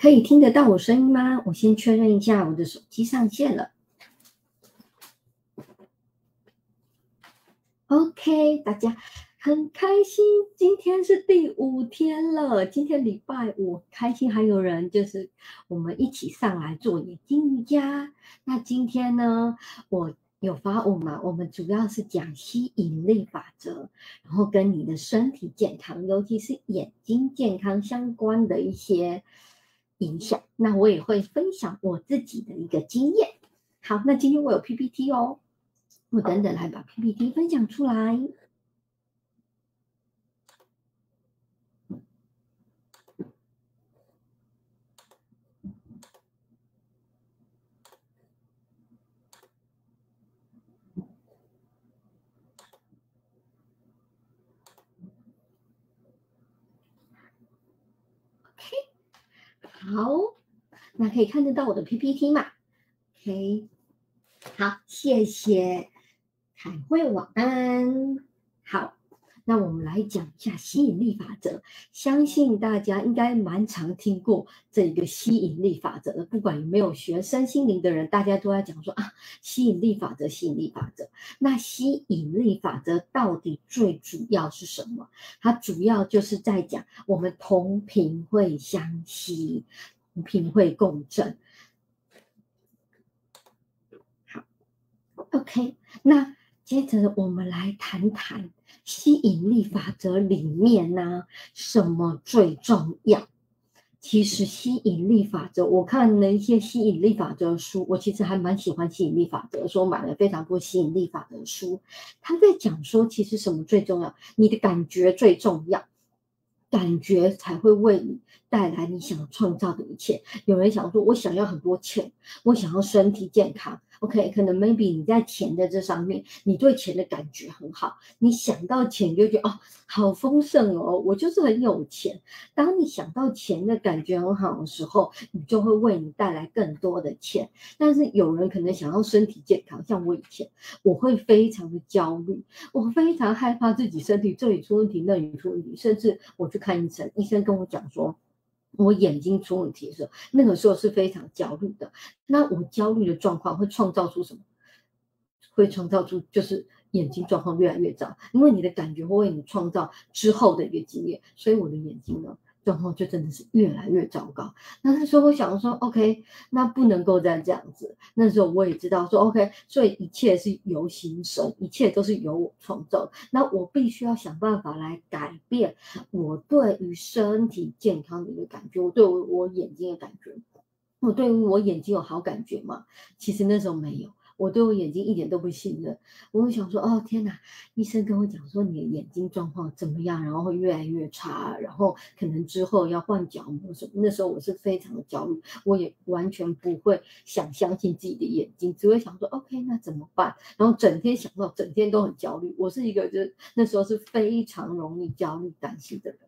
可以听得到我声音吗？我先确认一下，我的手机上线了。OK，大家很开心，今天是第五天了。今天礼拜五，开心还有人就是我们一起上来做眼睛瑜伽。那今天呢，我有发舞嘛？我们主要是讲吸引力法则，然后跟你的身体健康，尤其是眼睛健康相关的一些影响。那我也会分享我自己的一个经验。好，那今天我有 PPT 哦。我等等来把 PPT 分享出来。OK，好，那可以看得到我的 PPT 嘛？OK，好，谢谢。海会晚安，好，那我们来讲一下吸引力法则。相信大家应该蛮常听过这一个吸引力法则的，不管有没有学身心灵的人，大家都在讲说啊，吸引力法则，吸引力法则。那吸引力法则到底最主要是什么？它主要就是在讲我们同频会相吸，同频会共振。好，OK，那。接着我们来谈谈吸引力法则里面呢，什么最重要？其实吸引力法则，我看了一些吸引力法则的书，我其实还蛮喜欢吸引力法则，所以我买了非常多吸引力法则的书。他在讲说，其实什么最重要？你的感觉最重要，感觉才会为你带来你想创造的一切。有人想说，我想要很多钱，我想要身体健康。OK，可能 maybe 你在钱的这上面，你对钱的感觉很好，你想到钱就觉得哦，好丰盛哦，我就是很有钱。当你想到钱的感觉很好的时候，你就会为你带来更多的钱。但是有人可能想要身体健康，像我以前，我会非常的焦虑，我非常害怕自己身体这里出问题，那里出问题，甚至我去看医生，医生跟我讲说。我眼睛出问题的时候，那个时候是非常焦虑的。那我焦虑的状况会创造出什么？会创造出就是眼睛状况越来越糟，因为你的感觉会为你创造之后的一个经验。所以我的眼睛呢？状况就真的是越来越糟糕。那那时候我想说，OK，那不能够再这样子。那时候我也知道说，OK，所以一切是由心生，一切都是由我创造。那我必须要想办法来改变我对于身体健康的一个感觉，我对我我眼睛的感觉。我对于我眼睛有好感觉吗？其实那时候没有。我对我眼睛一点都不信任，我会想说，哦天哪，医生跟我讲说你的眼睛状况怎么样，然后会越来越差，然后可能之后要换角膜什么。那时候我是非常的焦虑，我也完全不会想相信自己的眼睛，只会想说，OK，那怎么办？然后整天想到，整天都很焦虑。我是一个就是那时候是非常容易焦虑担心的人，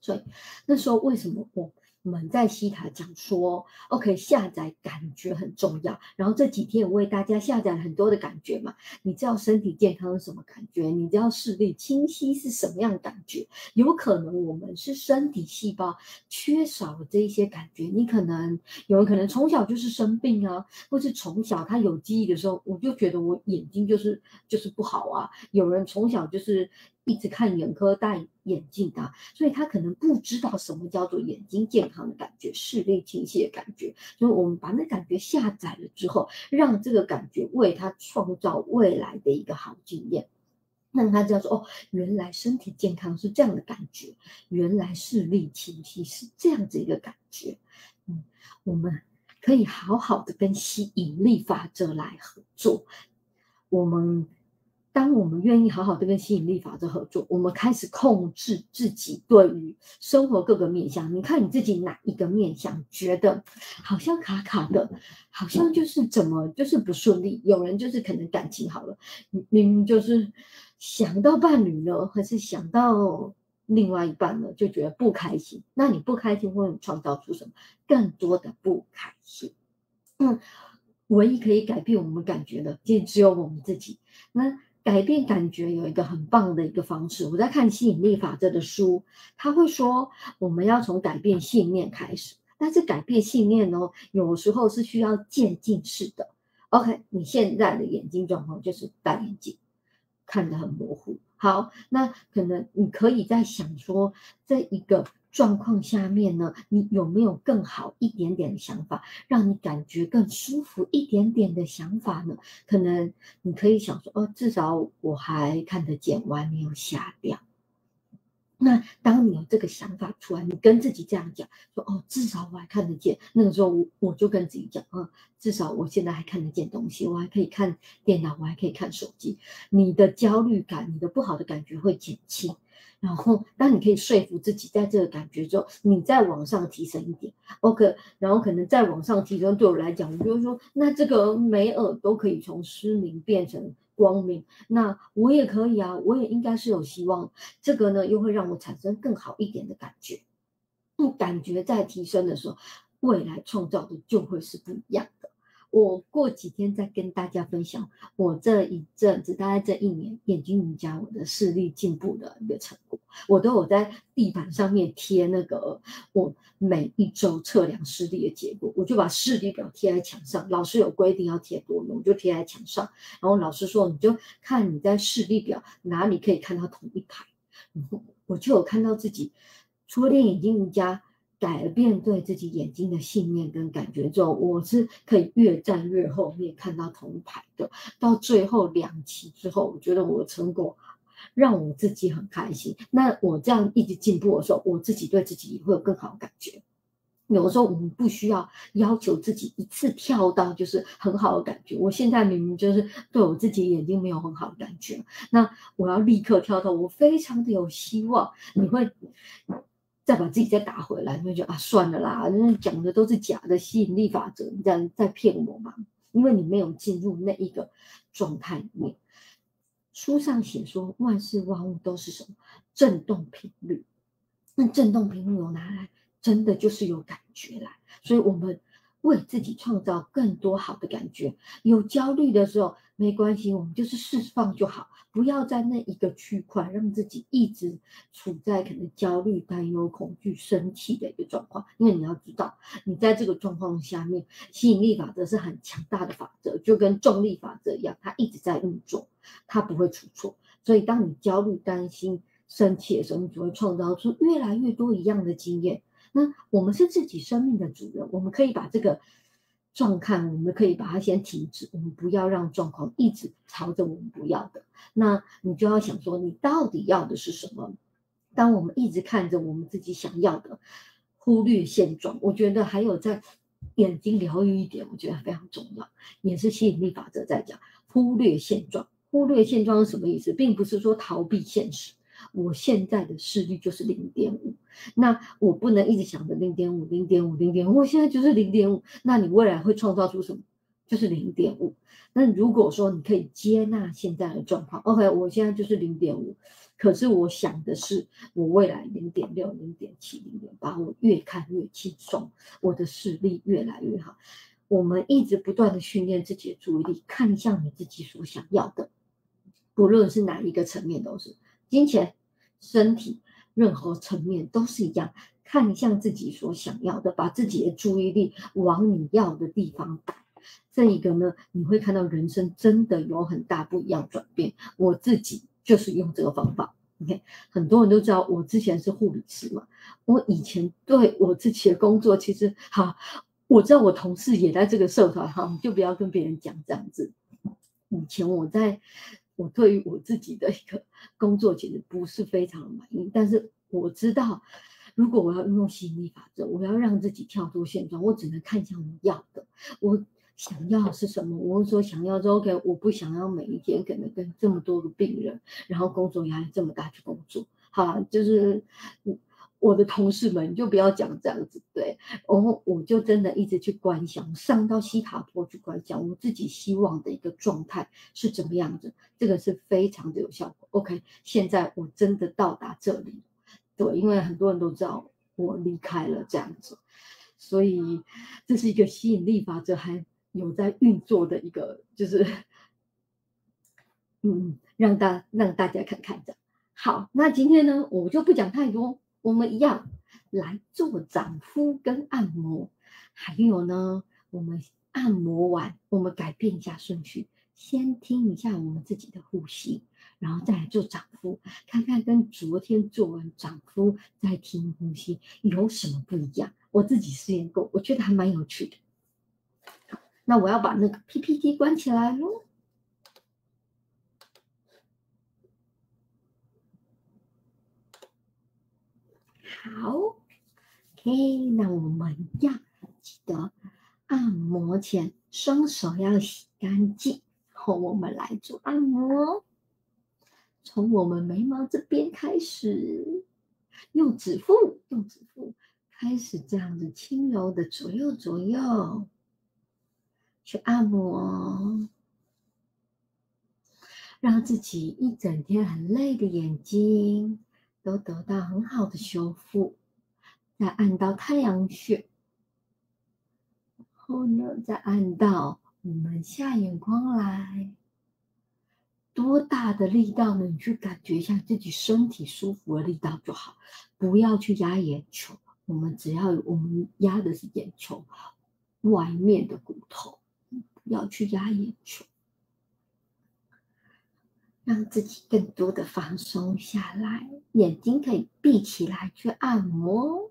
所以那时候为什么我？我们在西塔讲说，OK，下载感觉很重要。然后这几天我为大家下载很多的感觉嘛。你知道身体健康是什么感觉？你知道视力清晰是什么样的感觉？有可能我们是身体细胞缺少了这一些感觉。你可能有人可能从小就是生病啊，或是从小他有记忆的时候，我就觉得我眼睛就是就是不好啊。有人从小就是。一直看眼科戴眼镜的，所以他可能不知道什么叫做眼睛健康的感觉，视力清晰的感觉。所以我们把那感觉下载了之后，让这个感觉为他创造未来的一个好经验，让他知道说：哦，原来身体健康是这样的感觉，原来视力清晰是这样子一个感觉。嗯，我们可以好好的跟吸引力法则来合作，我们。当我们愿意好好的跟吸引力法则合作，我们开始控制自己对于生活各个面向。你看你自己哪一个面向觉得好像卡卡的，好像就是怎么就是不顺利？有人就是可能感情好了，明明就是想到伴侣呢，还是想到另外一半呢，就觉得不开心。那你不开心会创造出什么？更多的不开心。嗯，唯一可以改变我们感觉的，就只有我们自己。那。改变感觉有一个很棒的一个方式。我在看吸引力法则的书，他会说我们要从改变信念开始。但是改变信念哦，有时候是需要渐进式的。OK，你现在的眼睛状况就是戴眼镜，看得很模糊。好，那可能你可以在想说，这一个状况下面呢，你有没有更好一点点的想法，让你感觉更舒服一点点的想法呢？可能你可以想说，哦，至少我还看得见，我还没有下掉。那当你有这个想法出来，你跟自己这样讲说：“哦，至少我还看得见。”那个时候，我我就跟自己讲：“啊，至少我现在还看得见东西，我还可以看电脑，我还可以看手机。”你的焦虑感、你的不好的感觉会减轻。然后，当你可以说服自己，在这个感觉之后，你再往上提升一点，OK。然后可能再往上提升，对我来讲，我就说，那这个美耳都可以从失明变成。光明，那我也可以啊，我也应该是有希望。这个呢，又会让我产生更好一点的感觉。不，感觉在提升的时候，未来创造的就会是不一样的。我过几天再跟大家分享我这一阵子，大概这一年眼睛瑜伽我的视力进步的一个成果，我都有在地板上面贴那个我每一周测量视力的结果，我就把视力表贴在墙上。老师有规定要贴多远，我就贴在墙上。然后老师说，你就看你在视力表哪里可以看到同一排，然后我就有看到自己除了练眼睛瑜伽。改变对自己眼睛的信念跟感觉之后，我是可以越站越后面看到同牌的。到最后两期之后，我觉得我的成果让我自己很开心。那我这样一直进步的时候，我自己对自己也会有更好的感觉。有的时候我们不需要要求自己一次跳到就是很好的感觉。我现在明明就是对我自己眼睛没有很好的感觉，那我要立刻跳到我非常的有希望。你会。再把自己再打回来，那就啊，算了啦，那讲的都是假的吸引力法则，你在在骗我嘛？因为你没有进入那一个状态里面。书上写说，万事万物都是什么振动频率？那振动频率有拿来，真的就是有感觉来。所以我们为自己创造更多好的感觉。有焦虑的时候没关系，我们就是释放就好。不要在那一个区块让自己一直处在可能焦虑、担忧、恐惧、生气的一个状况，因为你要知道，你在这个状况下面，吸引力法则是很强大的法则，就跟重力法则一样，它一直在运作，它不会出错。所以，当你焦虑、担心、生气的时候，你只会创造出越来越多一样的经验。那我们是自己生命的主人，我们可以把这个。状况，我们可以把它先停止，我们不要让状况一直朝着我们不要的。那你就要想说，你到底要的是什么？当我们一直看着我们自己想要的，忽略现状，我觉得还有在眼睛疗愈一点，我觉得非常重要，也是吸引力法则在讲忽略现状。忽略现状是什么意思？并不是说逃避现实。我现在的视力就是零点五，那我不能一直想着零点五、零点五、零点五，我现在就是零点五。那你未来会创造出什么？就是零点五。那如果说你可以接纳现在的状况，OK，我现在就是零点五，可是我想的是我未来零点六、零点七、零点八，我越看越轻松，我的视力越来越好。我们一直不断的训练自己的注意力，看向你自己所想要的，不论是哪一个层面都是。金钱、身体，任何层面都是一样，看向自己所想要的，把自己的注意力往你要的地方摆。这一个呢，你会看到人生真的有很大不一样转变。我自己就是用这个方法。OK，很多人都知道我之前是护理师嘛，我以前对我自己的工作其实好，我知道我同事也在这个社团哈，就不要跟别人讲这样子。以前我在。我对于我自己的一个工作其实不是非常满意，但是我知道，如果我要运用吸引力法则，我要让自己跳出现状，我只能看向我要的，我想要是什么。我说想要就 OK，我不想要每一天可能跟这么多个病人，然后工作压力这么大去工作，好，就是我的同事们你就不要讲这样子，对，然后我就真的一直去观想，上到西塔坡去观想我自己希望的一个状态是怎么样子，这个是非常的有效果。OK，现在我真的到达这里，对，因为很多人都知道我离开了这样子，所以这是一个吸引力法则还有在运作的一个，就是嗯，让大让大家看看的。好，那今天呢，我就不讲太多。我们一样来做掌敷跟按摩。还有呢，我们按摩完，我们改变一下顺序，先听一下我们自己的呼吸，然后再来做掌敷，看看跟昨天做完掌敷再听呼吸有什么不一样。我自己试验过，我觉得还蛮有趣的。那我要把那个 PPT 关起来喽。好，OK，那我们要记得按摩前双手要洗干净。然后我们来做按摩，从我们眉毛这边开始，用指腹，用指腹开始这样子轻柔的左右左右去按摩，让自己一整天很累的眼睛。都得到很好的修复，再按到太阳穴，然后呢，再按到我们下眼眶来。多大的力道呢？你去感觉一下自己身体舒服的力道就好，不要去压眼球。我们只要我们压的是眼球外面的骨头，不要去压眼球。让自己更多的放松下来，眼睛可以闭起来去按摩。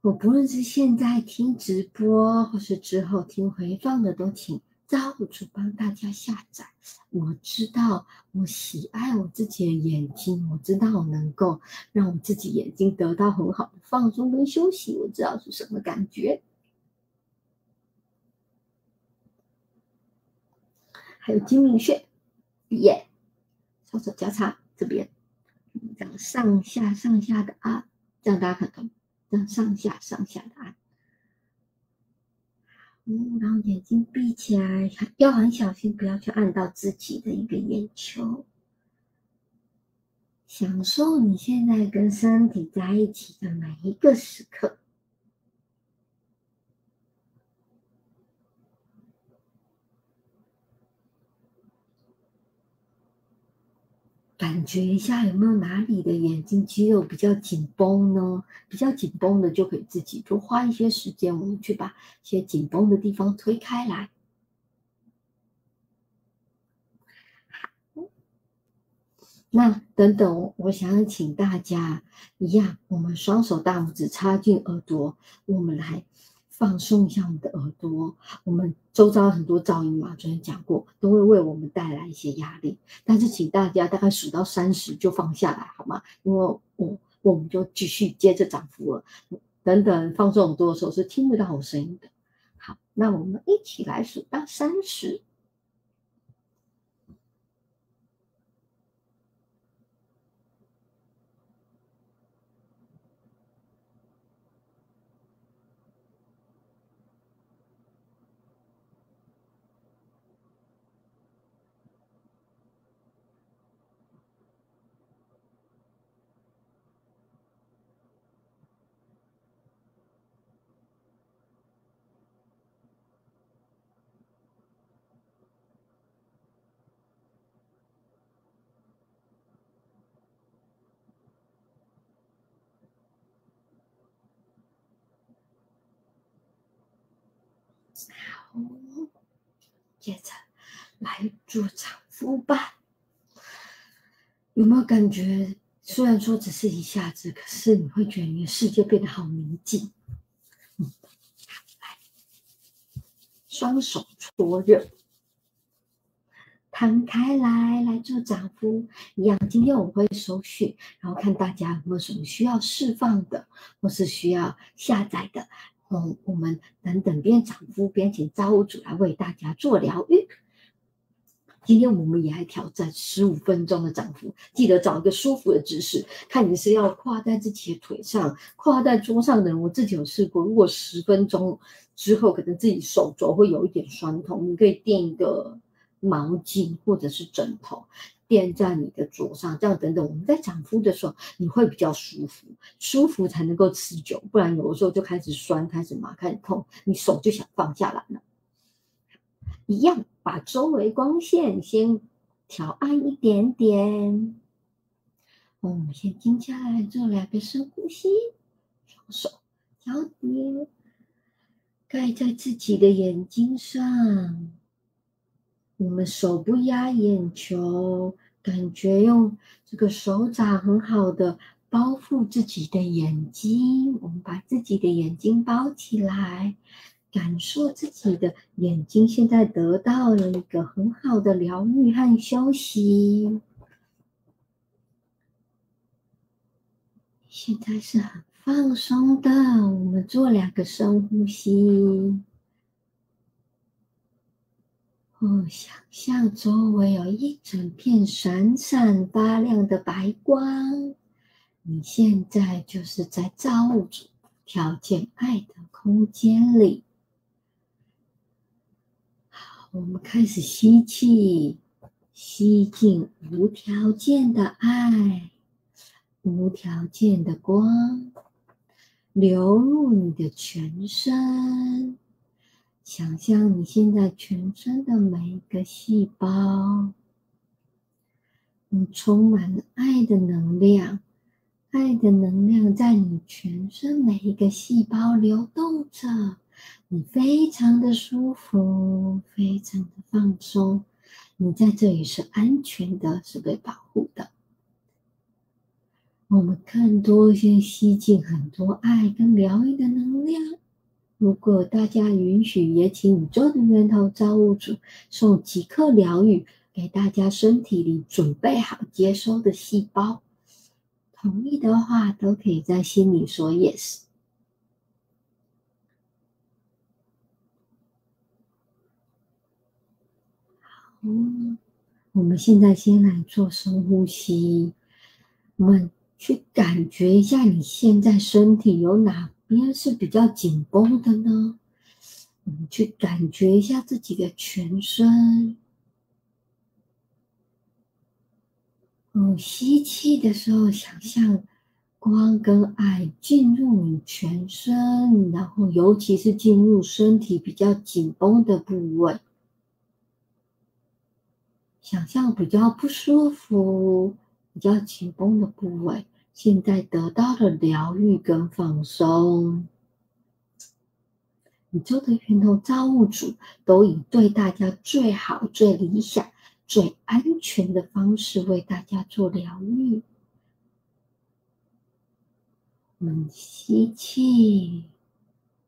我不论是现在听直播，或是之后听回放的，都请造物主帮大家下载。我知道我喜爱我自己的眼睛，我知道我能够让我自己眼睛得到很好的放松跟休息。我知道是什么感觉。还有睛明穴。耶，双手交叉这边，这样上下上下的按，这样大家看到吗？这样上下上下的按，嗯，然后眼睛闭起来，要很小心，不要去按到自己的一个眼球，享受你现在跟身体在一起的每一个时刻。感觉一下有没有哪里的眼睛肌肉比较紧绷呢？比较紧绷的就可以自己多花一些时间，我们去把一些紧绷的地方推开来。那等等，我想请大家一样，我们双手大拇指插进耳朵，我们来。放松一下我们的耳朵，我们周遭很多噪音嘛，昨天讲过，都会为我们带来一些压力。但是请大家大概数到三十就放下来，好吗？因为我我们就继续接着涨幅了。等等，放松耳朵的时候是听不到我声音的。好，那我们一起来数到三十。好，接着来做掌腹吧。有没有感觉？虽然说只是一下子，可是你会觉得你的世界变得好宁静。嗯，来，双手搓热，摊开来来做掌敷。一样，今天我会收讯，然后看大家有没有什么需要释放的，或是需要下载的。嗯，我们等等边掌敷边请造物主来为大家做疗愈。今天我们也来挑战十五分钟的涨幅，记得找一个舒服的姿势。看你是要跨在自己的腿上，跨在桌上的人，我自己有试过。如果十分钟之后可能自己手肘会有一点酸痛，你可以垫一个毛巾或者是枕头。垫在你的桌上，这样等等，我们在掌敷的时候，你会比较舒服，舒服才能够持久，不然有的时候就开始酸，开始麻，开始痛，你手就想放下来了。一样，把周围光线先调暗一点点，我们先静下来做两个深呼吸，双手交叠，盖在自己的眼睛上。我们手不压眼球，感觉用这个手掌很好的包覆自己的眼睛。我们把自己的眼睛包起来，感受自己的眼睛现在得到了一个很好的疗愈和休息。现在是很放松的，我们做两个深呼吸。哦，想象周围有一整片闪闪发亮的白光，你现在就是在造物主条件爱的空间里。好，我们开始吸气，吸进无条件的爱，无条件的光，流入你的全身。想象你现在全身的每一个细胞，你充满了爱的能量，爱的能量在你全身每一个细胞流动着，你非常的舒服，非常的放松，你在这里是安全的，是被保护的。我们更多先吸进很多爱跟疗愈的能量。如果大家允许，也请宇宙的源头造物主送几颗疗愈给大家身体里准备好接收的细胞。同意的话，都可以在心里说 yes。好，我们现在先来做深呼吸，我们去感觉一下你现在身体有哪。边是比较紧绷的呢，我们去感觉一下自己的全身。嗯，吸气的时候，想象光跟爱进入你全身，然后尤其是进入身体比较紧绷的部位，想象比较不舒服、比较紧绷的部位。现在得到了疗愈跟放松，宇宙的源头造物主都以对大家最好、最理想、最安全的方式为大家做疗愈。我们吸气，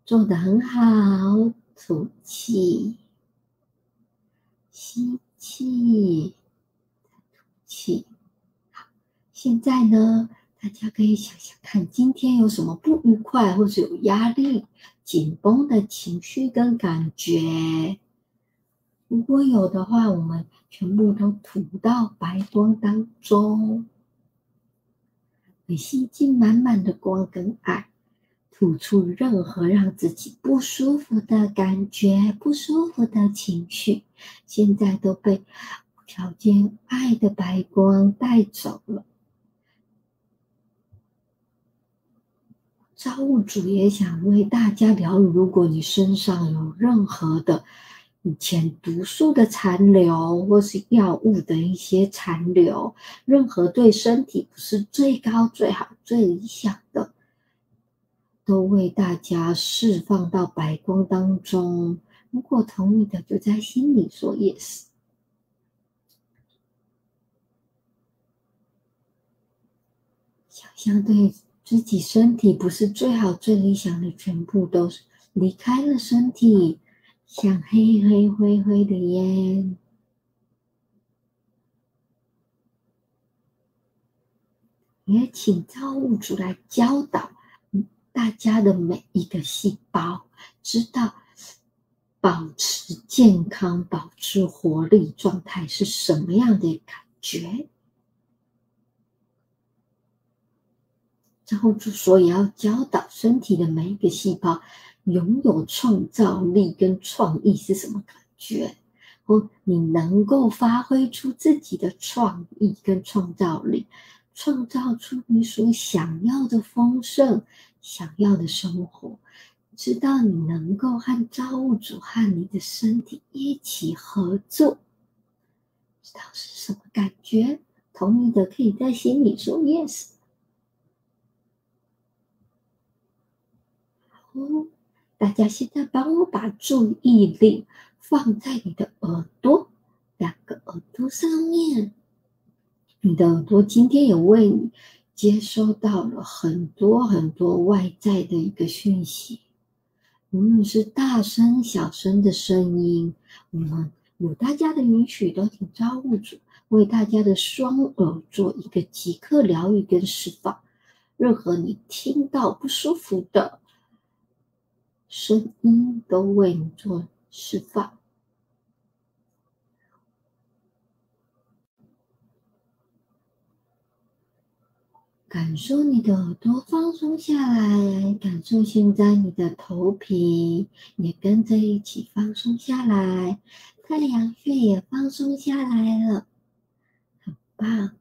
做的很好；吐气，吸气，吐气。好，现在呢？大家可以想想看，今天有什么不愉快，或者有压力、紧绷的情绪跟感觉？如果有的话，我们全部都吐到白光当中，吸进满满的光跟爱，吐出任何让自己不舒服的感觉、不舒服的情绪，现在都被无条件爱的白光带走了。造物主也想为大家疗愈。如果你身上有任何的以前毒素的残留，或是药物的一些残留，任何对身体不是最高、最好、最理想的，都为大家释放到白光当中。如果同意的，就在心里说 yes。想象对。自己身体不是最好、最理想的，全部都是离开了身体，像黑黑灰灰的烟。也请造物主来教导大家的每一个细胞，知道保持健康、保持活力状态是什么样的感觉。然后就所以要教导身体的每一个细胞拥有创造力跟创意是什么感觉？哦，你能够发挥出自己的创意跟创造力，创造出你所想要的丰盛、想要的生活。知道你能够和造物主和你的身体一起合作，知道是什么感觉？同意的可以在心里说 yes。哦，大家现在帮我把注意力放在你的耳朵，两个耳朵上面。你的耳朵今天也为你接收到了很多很多外在的一个讯息，无论是大声、小声的声音，我们有大家的允许，都请造物主为大家的双耳做一个即刻疗愈跟释放。任何你听到不舒服的声音，都为你做释放。感受你的耳朵放松下来，感受现在你的头皮也跟着一起放松下来，太阳穴也放松下来了，很棒！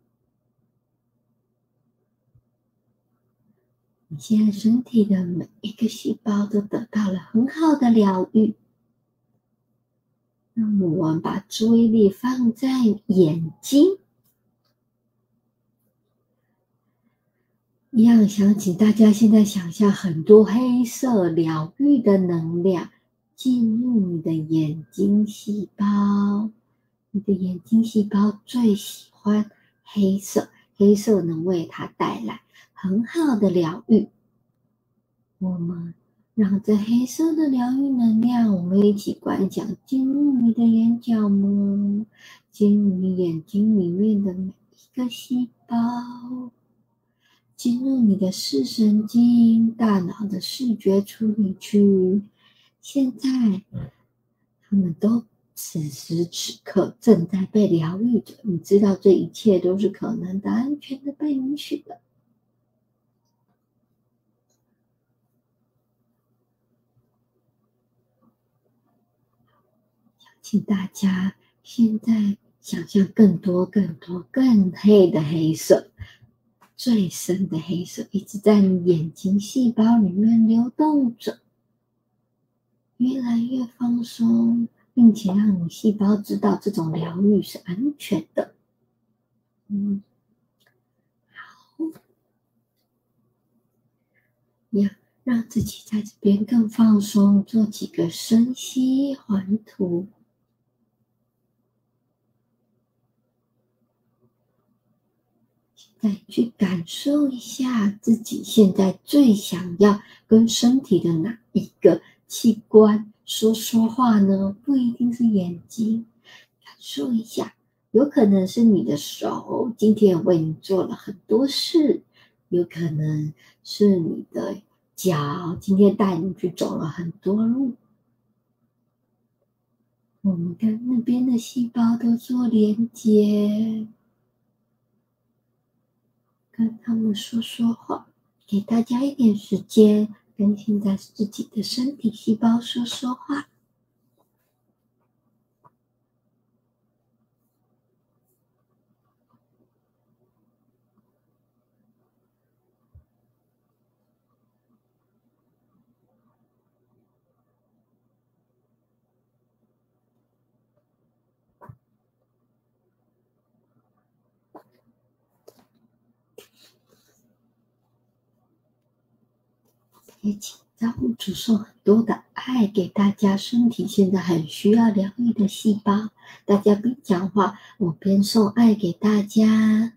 你现在身体的每一个细胞都得到了很好的疗愈。那么我们把注意力放在眼睛。一样想请大家现在想象很多黑色疗愈的能量进入你的眼睛细胞，你的眼睛细胞最喜欢黑色，黑色能为它带来很好的疗愈。我们让这黑色的疗愈能量，我们一起观想进入你的眼角膜，进入你眼睛里面的每一个细胞。进入你的视神经、大脑的视觉处理区，现在他们都此时此刻正在被疗愈着。你知道，这一切都是可能的、安全的、被允许的。请大家现在想象更多、更多、更黑的黑色。最深的黑色一直在你眼睛细胞里面流动着，越来越放松，并且让你细胞知道这种疗愈是安全的。嗯，好，要让自己在这边更放松，做几个深吸环吐。再去感受一下自己现在最想要跟身体的哪一个器官说说话呢？不一定是眼睛，感受一下，有可能是你的手，今天为你做了很多事；有可能是你的脚，今天带你去走了很多路。我们跟那边的细胞都做连接。跟他们说说话，给大家一点时间，跟现在自己的身体细胞说说话。也请造物主送很多的爱给大家，身体现在很需要疗愈的细胞。大家边讲话，我边送爱给大家。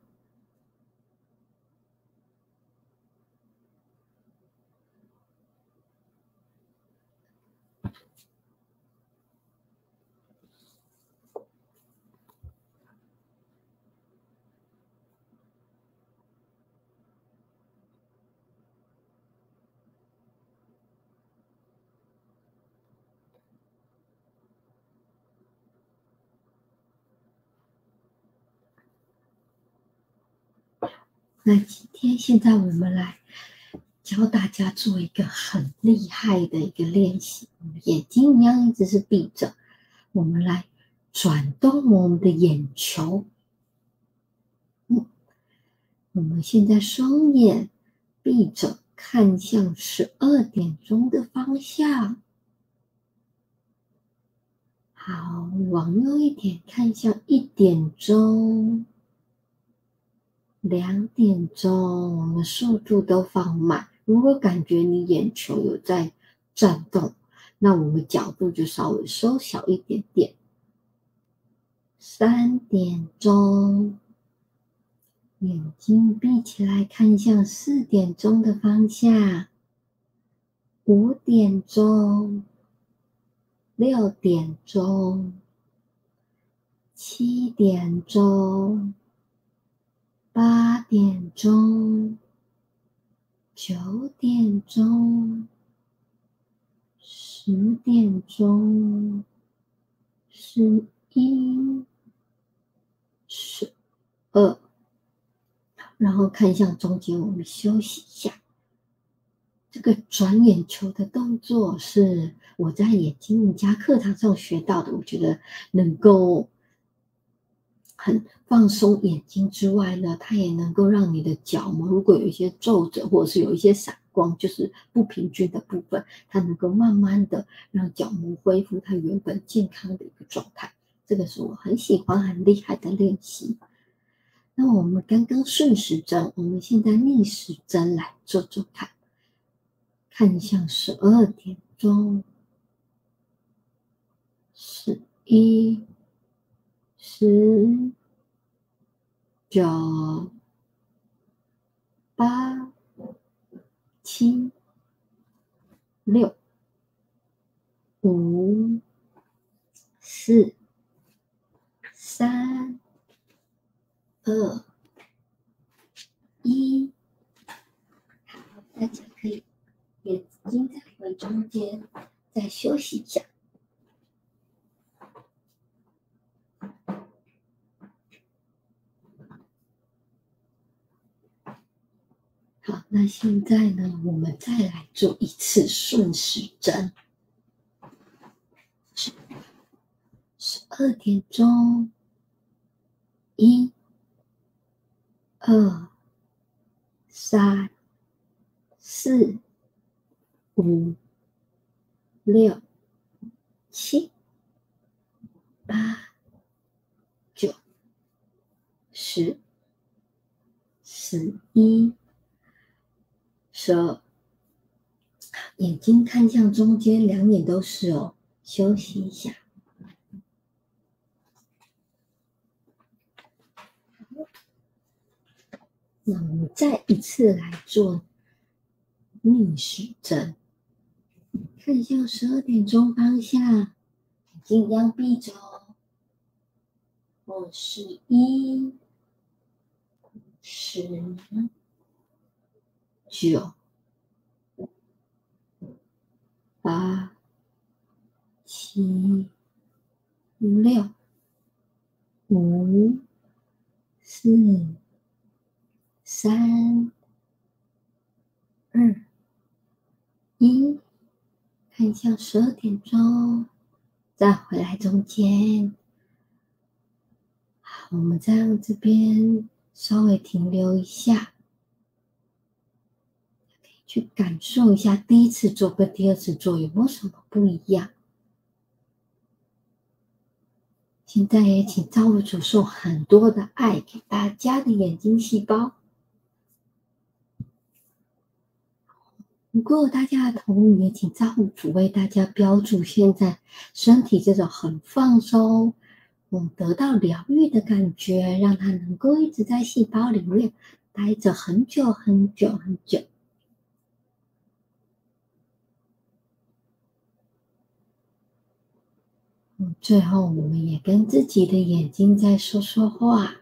那今天现在我们来教大家做一个很厉害的一个练习，眼睛一样一直是闭着，我们来转动我们的眼球。嗯，我们现在双眼闭着，看向十二点钟的方向。好，往右一点，看向一点钟。两点钟，我们速度都放慢。如果感觉你眼球有在转动，那我们角度就稍微收小一点点。三点钟，眼睛闭起来，看向四点钟的方向。五点钟，六点钟，七点钟，八点钟，九点钟，十点钟，十一，十二，然后看向中间，我们休息一下。这个转眼球的动作是我在眼睛瑜伽课堂上学到的，我觉得能够很放松眼睛之外呢，它也能够让你的角膜如果有一些皱褶或者是有一些散光，就是不平均的部分，它能够慢慢的让角膜恢复它原本健康的一个状态。这个是我很喜欢、很厉害的练习。那我们刚刚顺时针，我们现在逆时针来做做看。看向十二点钟，十一、十、九、八、七、六、五、四、三、二、一。好，大家可以。眼睛在回中间，再休息一下。好，那现在呢，我们再来做一次顺时针。十十二点钟，一、二、三、四。五、六、七、八、九、十、十一、十二，眼睛看向中间，两眼都是哦，休息一下。那我们再一次来做逆时针。看向十二点钟方向，眼睛一样闭着哦。我十一、十、九、八、七、六、五、四、三、二、一。看一下十二点钟，再回来中间。好，我们再让这边稍微停留一下，去感受一下第一次做跟第二次做有没有什么不一样。现在也请造物主送很多的爱给大家的眼睛细胞。如果大家的同意，也请造物主为大家标注现在身体这种很放松、嗯，得到疗愈的感觉，让它能够一直在细胞里面待着很久很久很久。最后我们也跟自己的眼睛在说说话，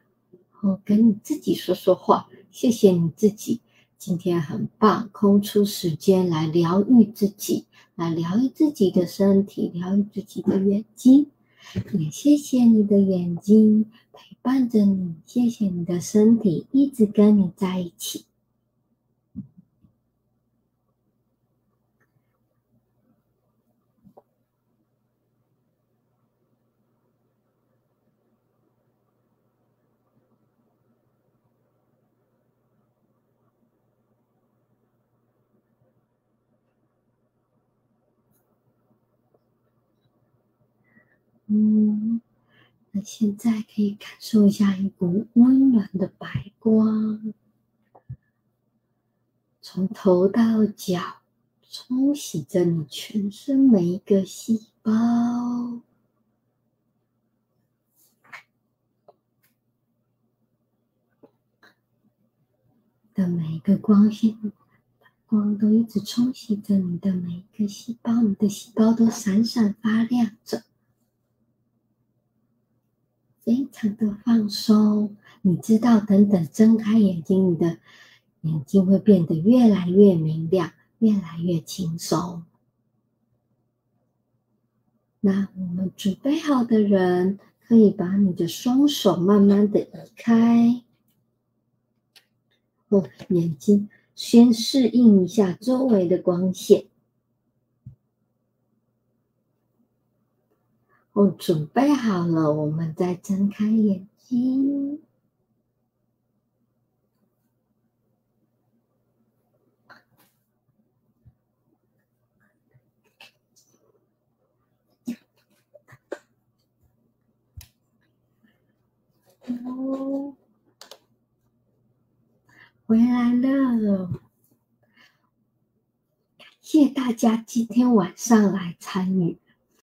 哦，跟你自己说说话，谢谢你自己。今天很棒，空出时间来疗愈自己，来疗愈自己的身体，疗愈自己的眼睛。也谢谢你的眼睛陪伴着你，谢谢你的身体一直跟你在一起。嗯，那现在可以感受一下一股温暖的白光，从头到脚冲洗着你全身每一个细胞。的每一个光线，光都一直冲洗着你的每一个细胞，你的细胞都闪闪发亮着，非常的放松。你知道，等等睁开眼睛，你的眼睛会变得越来越明亮，越来越轻松。那我们准备好的人，可以把你的双手慢慢的移开。哦，眼睛先适应一下周围的光线。哦，准备好了，我们再睁开眼睛。哦。回来了，感谢大家今天晚上来参与。